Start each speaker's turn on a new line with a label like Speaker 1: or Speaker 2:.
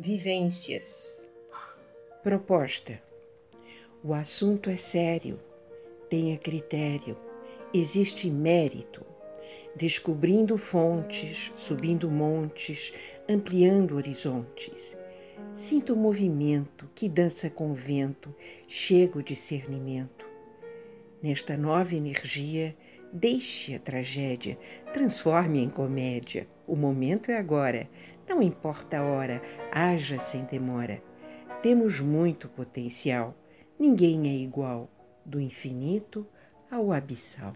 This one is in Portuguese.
Speaker 1: Vivências.
Speaker 2: Proposta: O assunto é sério, tenha critério, existe mérito, descobrindo fontes, subindo montes, ampliando horizontes. Sinta o movimento que dança com o vento, chega o discernimento. Nesta nova energia, deixe a tragédia, transforme em comédia. O momento é agora, não importa a hora, haja sem demora. Temos muito potencial, ninguém é igual, do infinito ao abissal.